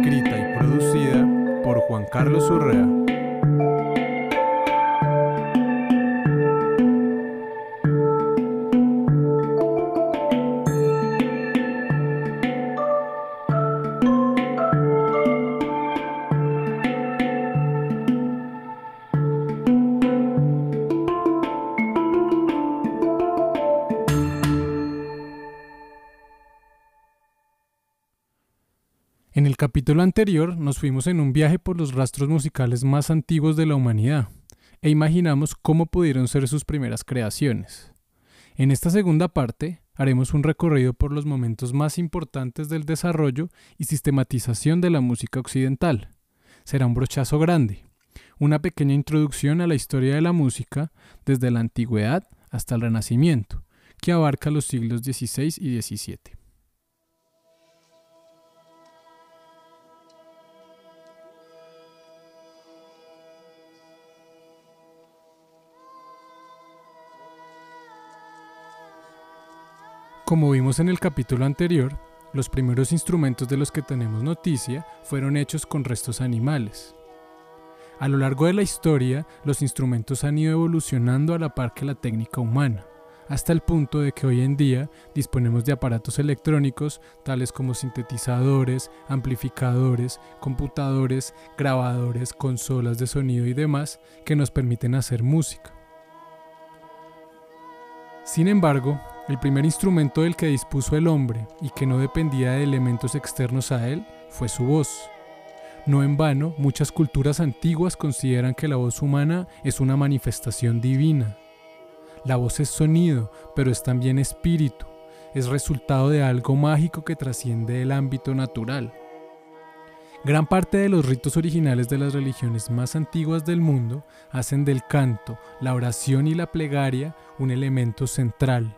Escrita y producida por Juan Carlos Urrea. Capítulo anterior nos fuimos en un viaje por los rastros musicales más antiguos de la humanidad e imaginamos cómo pudieron ser sus primeras creaciones. En esta segunda parte haremos un recorrido por los momentos más importantes del desarrollo y sistematización de la música occidental. Será un brochazo grande, una pequeña introducción a la historia de la música desde la antigüedad hasta el Renacimiento, que abarca los siglos XVI y XVII. Como vimos en el capítulo anterior, los primeros instrumentos de los que tenemos noticia fueron hechos con restos animales. A lo largo de la historia, los instrumentos han ido evolucionando a la par que la técnica humana, hasta el punto de que hoy en día disponemos de aparatos electrónicos tales como sintetizadores, amplificadores, computadores, grabadores, consolas de sonido y demás que nos permiten hacer música. Sin embargo, el primer instrumento del que dispuso el hombre y que no dependía de elementos externos a él fue su voz. No en vano, muchas culturas antiguas consideran que la voz humana es una manifestación divina. La voz es sonido, pero es también espíritu, es resultado de algo mágico que trasciende el ámbito natural. Gran parte de los ritos originales de las religiones más antiguas del mundo hacen del canto, la oración y la plegaria un elemento central.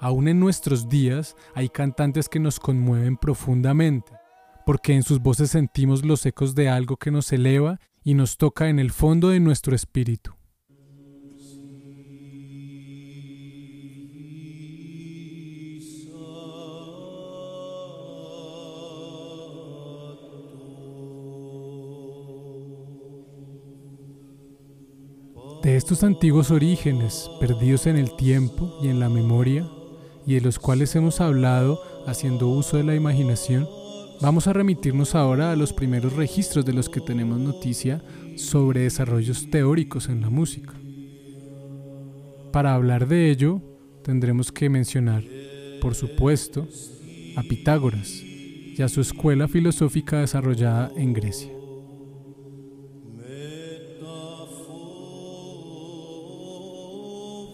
Aún en nuestros días hay cantantes que nos conmueven profundamente, porque en sus voces sentimos los ecos de algo que nos eleva y nos toca en el fondo de nuestro espíritu. De estos antiguos orígenes, perdidos en el tiempo y en la memoria, y de los cuales hemos hablado haciendo uso de la imaginación, vamos a remitirnos ahora a los primeros registros de los que tenemos noticia sobre desarrollos teóricos en la música. Para hablar de ello, tendremos que mencionar, por supuesto, a Pitágoras y a su escuela filosófica desarrollada en Grecia.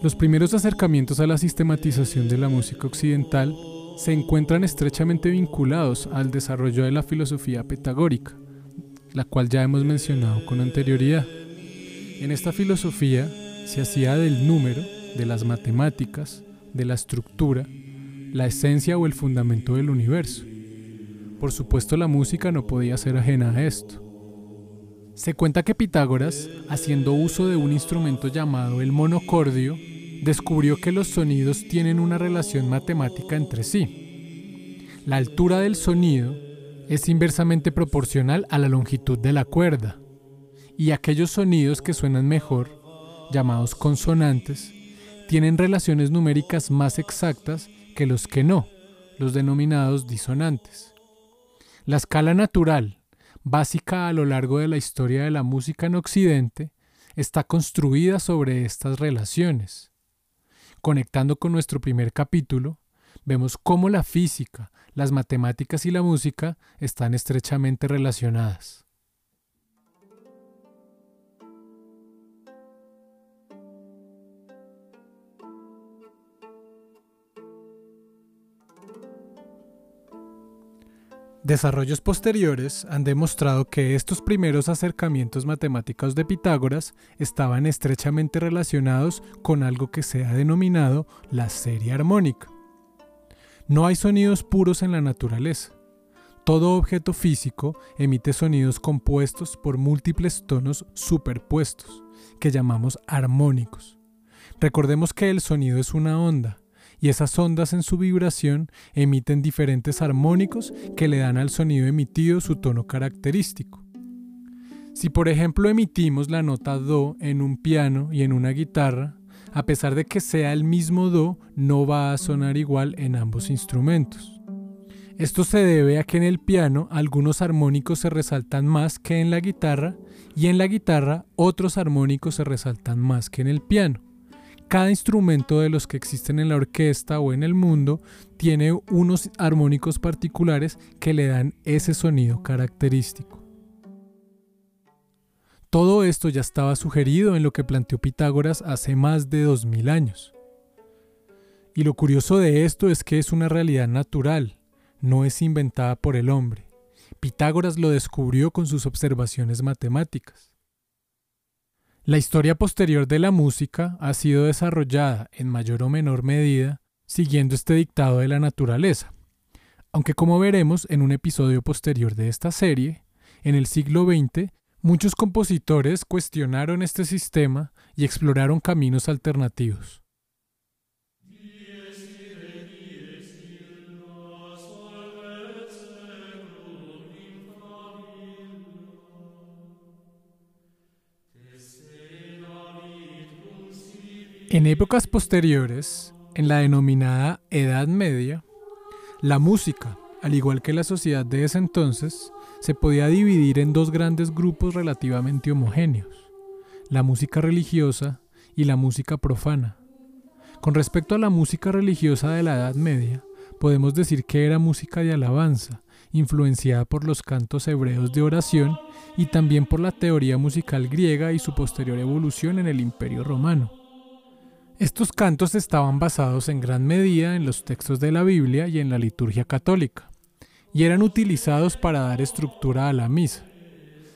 Los primeros acercamientos a la sistematización de la música occidental se encuentran estrechamente vinculados al desarrollo de la filosofía pitagórica, la cual ya hemos mencionado con anterioridad. En esta filosofía se hacía del número, de las matemáticas, de la estructura, la esencia o el fundamento del universo. Por supuesto la música no podía ser ajena a esto. Se cuenta que Pitágoras, haciendo uso de un instrumento llamado el monocordio, descubrió que los sonidos tienen una relación matemática entre sí. La altura del sonido es inversamente proporcional a la longitud de la cuerda, y aquellos sonidos que suenan mejor, llamados consonantes, tienen relaciones numéricas más exactas que los que no, los denominados disonantes. La escala natural, básica a lo largo de la historia de la música en Occidente, está construida sobre estas relaciones. Conectando con nuestro primer capítulo, vemos cómo la física, las matemáticas y la música están estrechamente relacionadas. Desarrollos posteriores han demostrado que estos primeros acercamientos matemáticos de Pitágoras estaban estrechamente relacionados con algo que se ha denominado la serie armónica. No hay sonidos puros en la naturaleza. Todo objeto físico emite sonidos compuestos por múltiples tonos superpuestos, que llamamos armónicos. Recordemos que el sonido es una onda, y esas ondas en su vibración emiten diferentes armónicos que le dan al sonido emitido su tono característico. Si por ejemplo emitimos la nota Do en un piano y en una guitarra, a pesar de que sea el mismo Do, no va a sonar igual en ambos instrumentos. Esto se debe a que en el piano algunos armónicos se resaltan más que en la guitarra y en la guitarra otros armónicos se resaltan más que en el piano. Cada instrumento de los que existen en la orquesta o en el mundo tiene unos armónicos particulares que le dan ese sonido característico. Todo esto ya estaba sugerido en lo que planteó Pitágoras hace más de 2000 años. Y lo curioso de esto es que es una realidad natural, no es inventada por el hombre. Pitágoras lo descubrió con sus observaciones matemáticas. La historia posterior de la música ha sido desarrollada en mayor o menor medida siguiendo este dictado de la naturaleza, aunque como veremos en un episodio posterior de esta serie, en el siglo XX muchos compositores cuestionaron este sistema y exploraron caminos alternativos. En épocas posteriores, en la denominada Edad Media, la música, al igual que la sociedad de ese entonces, se podía dividir en dos grandes grupos relativamente homogéneos, la música religiosa y la música profana. Con respecto a la música religiosa de la Edad Media, podemos decir que era música de alabanza, influenciada por los cantos hebreos de oración y también por la teoría musical griega y su posterior evolución en el Imperio Romano. Estos cantos estaban basados en gran medida en los textos de la Biblia y en la liturgia católica, y eran utilizados para dar estructura a la misa.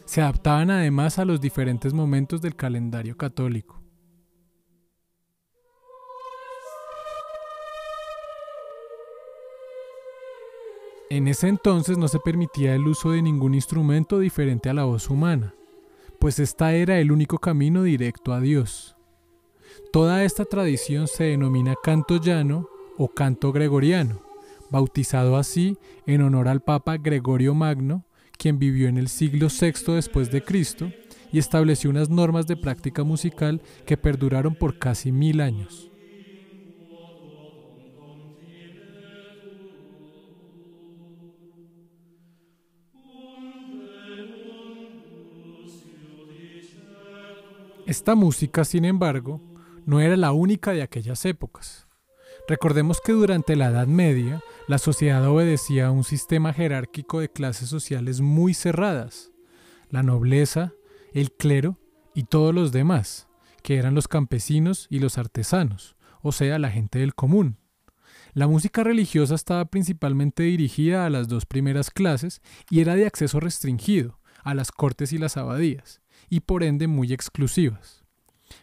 Se adaptaban además a los diferentes momentos del calendario católico. En ese entonces no se permitía el uso de ningún instrumento diferente a la voz humana, pues esta era el único camino directo a Dios. Toda esta tradición se denomina canto llano o canto gregoriano, bautizado así en honor al Papa Gregorio Magno, quien vivió en el siglo VI después de Cristo y estableció unas normas de práctica musical que perduraron por casi mil años. Esta música, sin embargo, no era la única de aquellas épocas. Recordemos que durante la Edad Media la sociedad obedecía a un sistema jerárquico de clases sociales muy cerradas, la nobleza, el clero y todos los demás, que eran los campesinos y los artesanos, o sea, la gente del común. La música religiosa estaba principalmente dirigida a las dos primeras clases y era de acceso restringido, a las cortes y las abadías, y por ende muy exclusivas.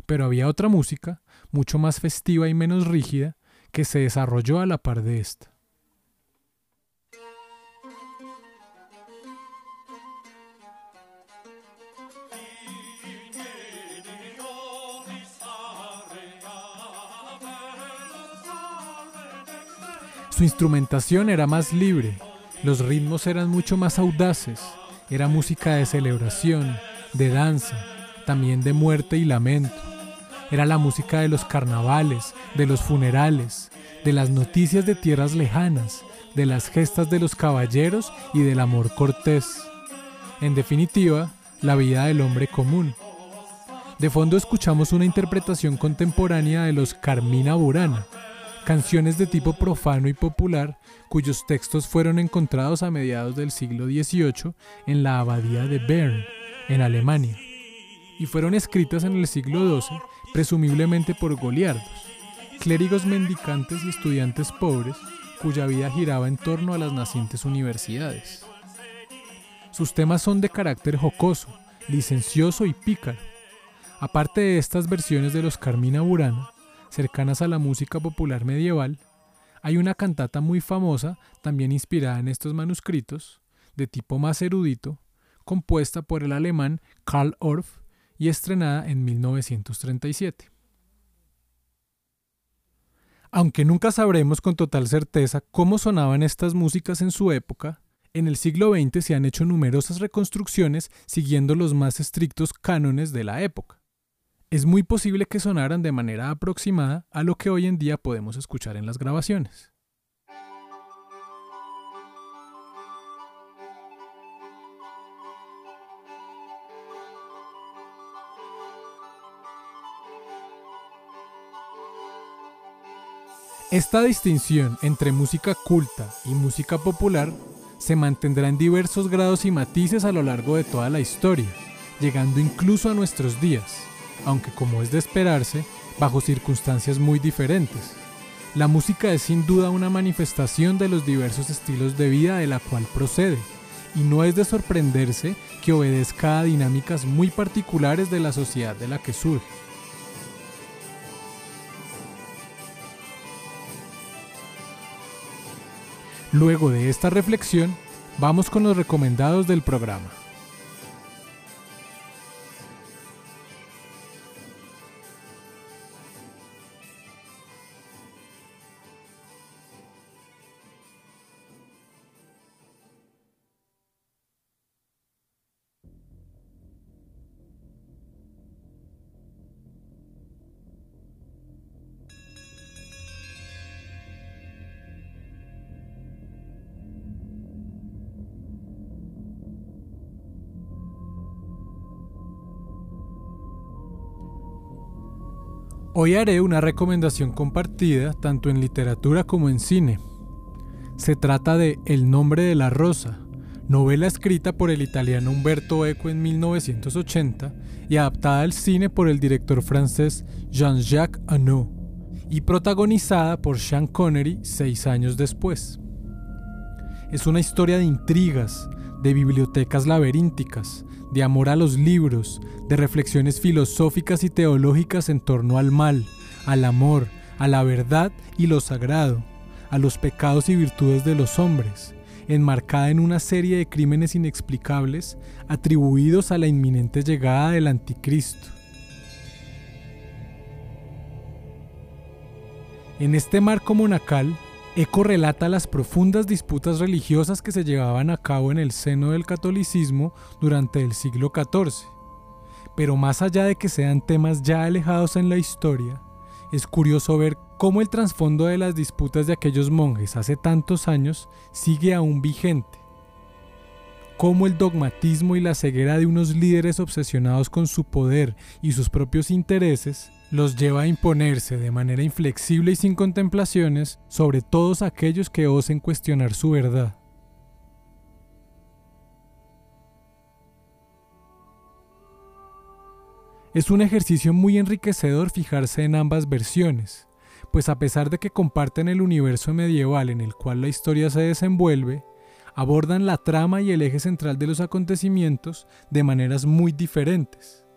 Pero había otra música, mucho más festiva y menos rígida, que se desarrolló a la par de esta. Su instrumentación era más libre, los ritmos eran mucho más audaces, era música de celebración, de danza, también de muerte y lamento. Era la música de los carnavales, de los funerales, de las noticias de tierras lejanas, de las gestas de los caballeros y del amor cortés. En definitiva, la vida del hombre común. De fondo escuchamos una interpretación contemporánea de los Carmina Burana, canciones de tipo profano y popular cuyos textos fueron encontrados a mediados del siglo XVIII en la abadía de Bern, en Alemania y fueron escritas en el siglo XII, presumiblemente por goliardos, clérigos mendicantes y estudiantes pobres cuya vida giraba en torno a las nacientes universidades. Sus temas son de carácter jocoso, licencioso y pícaro. Aparte de estas versiones de los Carmina Burana, cercanas a la música popular medieval, hay una cantata muy famosa, también inspirada en estos manuscritos, de tipo más erudito, compuesta por el alemán Karl Orff y estrenada en 1937. Aunque nunca sabremos con total certeza cómo sonaban estas músicas en su época, en el siglo XX se han hecho numerosas reconstrucciones siguiendo los más estrictos cánones de la época. Es muy posible que sonaran de manera aproximada a lo que hoy en día podemos escuchar en las grabaciones. Esta distinción entre música culta y música popular se mantendrá en diversos grados y matices a lo largo de toda la historia, llegando incluso a nuestros días, aunque como es de esperarse, bajo circunstancias muy diferentes. La música es sin duda una manifestación de los diversos estilos de vida de la cual procede, y no es de sorprenderse que obedezca a dinámicas muy particulares de la sociedad de la que surge. Luego de esta reflexión, vamos con los recomendados del programa. Hoy haré una recomendación compartida tanto en literatura como en cine. Se trata de El nombre de la rosa, novela escrita por el italiano Umberto Eco en 1980 y adaptada al cine por el director francés Jean-Jacques Annaud y protagonizada por Sean Connery seis años después. Es una historia de intrigas, de bibliotecas laberínticas, de amor a los libros, de reflexiones filosóficas y teológicas en torno al mal, al amor, a la verdad y lo sagrado, a los pecados y virtudes de los hombres, enmarcada en una serie de crímenes inexplicables atribuidos a la inminente llegada del anticristo. En este marco monacal, Eco relata las profundas disputas religiosas que se llevaban a cabo en el seno del catolicismo durante el siglo XIV. Pero más allá de que sean temas ya alejados en la historia, es curioso ver cómo el trasfondo de las disputas de aquellos monjes hace tantos años sigue aún vigente cómo el dogmatismo y la ceguera de unos líderes obsesionados con su poder y sus propios intereses los lleva a imponerse de manera inflexible y sin contemplaciones sobre todos aquellos que osen cuestionar su verdad. Es un ejercicio muy enriquecedor fijarse en ambas versiones, pues a pesar de que comparten el universo medieval en el cual la historia se desenvuelve, abordan la trama y el eje central de los acontecimientos de maneras muy diferentes.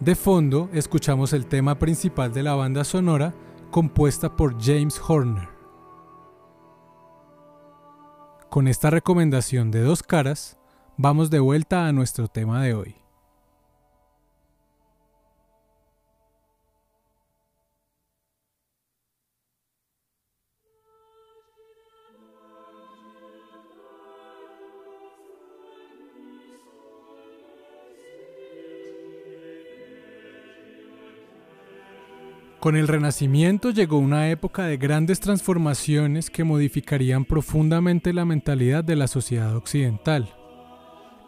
De fondo escuchamos el tema principal de la banda sonora compuesta por James Horner. Con esta recomendación de dos caras, vamos de vuelta a nuestro tema de hoy. Con el Renacimiento llegó una época de grandes transformaciones que modificarían profundamente la mentalidad de la sociedad occidental.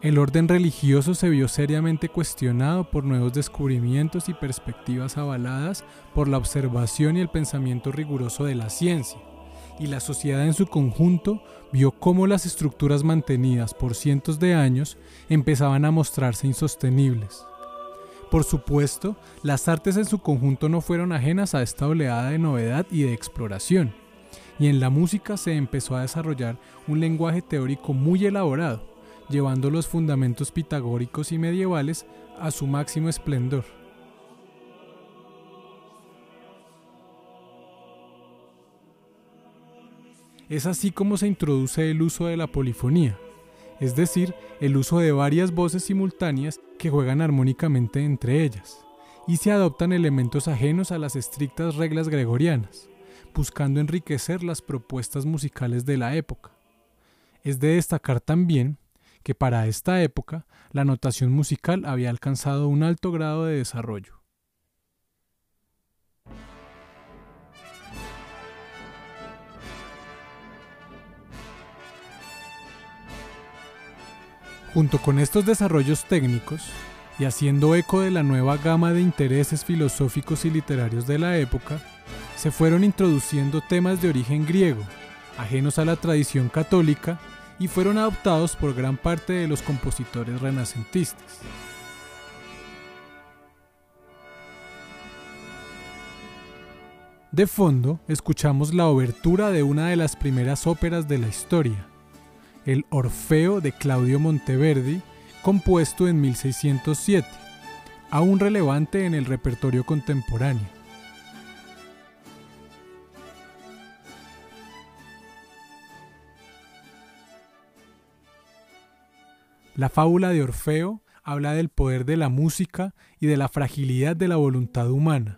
El orden religioso se vio seriamente cuestionado por nuevos descubrimientos y perspectivas avaladas por la observación y el pensamiento riguroso de la ciencia, y la sociedad en su conjunto vio cómo las estructuras mantenidas por cientos de años empezaban a mostrarse insostenibles. Por supuesto, las artes en su conjunto no fueron ajenas a esta oleada de novedad y de exploración, y en la música se empezó a desarrollar un lenguaje teórico muy elaborado, llevando los fundamentos pitagóricos y medievales a su máximo esplendor. Es así como se introduce el uso de la polifonía, es decir, el uso de varias voces simultáneas que juegan armónicamente entre ellas, y se adoptan elementos ajenos a las estrictas reglas gregorianas, buscando enriquecer las propuestas musicales de la época. Es de destacar también que para esta época la notación musical había alcanzado un alto grado de desarrollo. Junto con estos desarrollos técnicos, y haciendo eco de la nueva gama de intereses filosóficos y literarios de la época, se fueron introduciendo temas de origen griego, ajenos a la tradición católica, y fueron adoptados por gran parte de los compositores renacentistas. De fondo, escuchamos la obertura de una de las primeras óperas de la historia, el Orfeo de Claudio Monteverdi, compuesto en 1607, aún relevante en el repertorio contemporáneo. La fábula de Orfeo habla del poder de la música y de la fragilidad de la voluntad humana,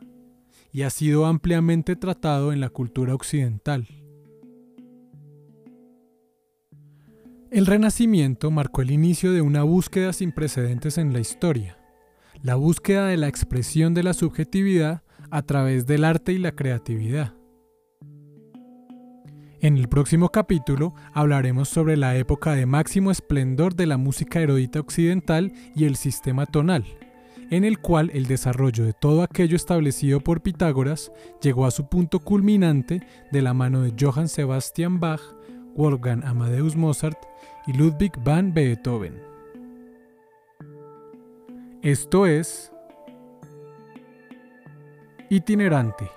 y ha sido ampliamente tratado en la cultura occidental. El Renacimiento marcó el inicio de una búsqueda sin precedentes en la historia, la búsqueda de la expresión de la subjetividad a través del arte y la creatividad. En el próximo capítulo hablaremos sobre la época de máximo esplendor de la música erudita occidental y el sistema tonal, en el cual el desarrollo de todo aquello establecido por Pitágoras llegó a su punto culminante de la mano de Johann Sebastian Bach, Wolfgang Amadeus Mozart y Ludwig van Beethoven. Esto es itinerante.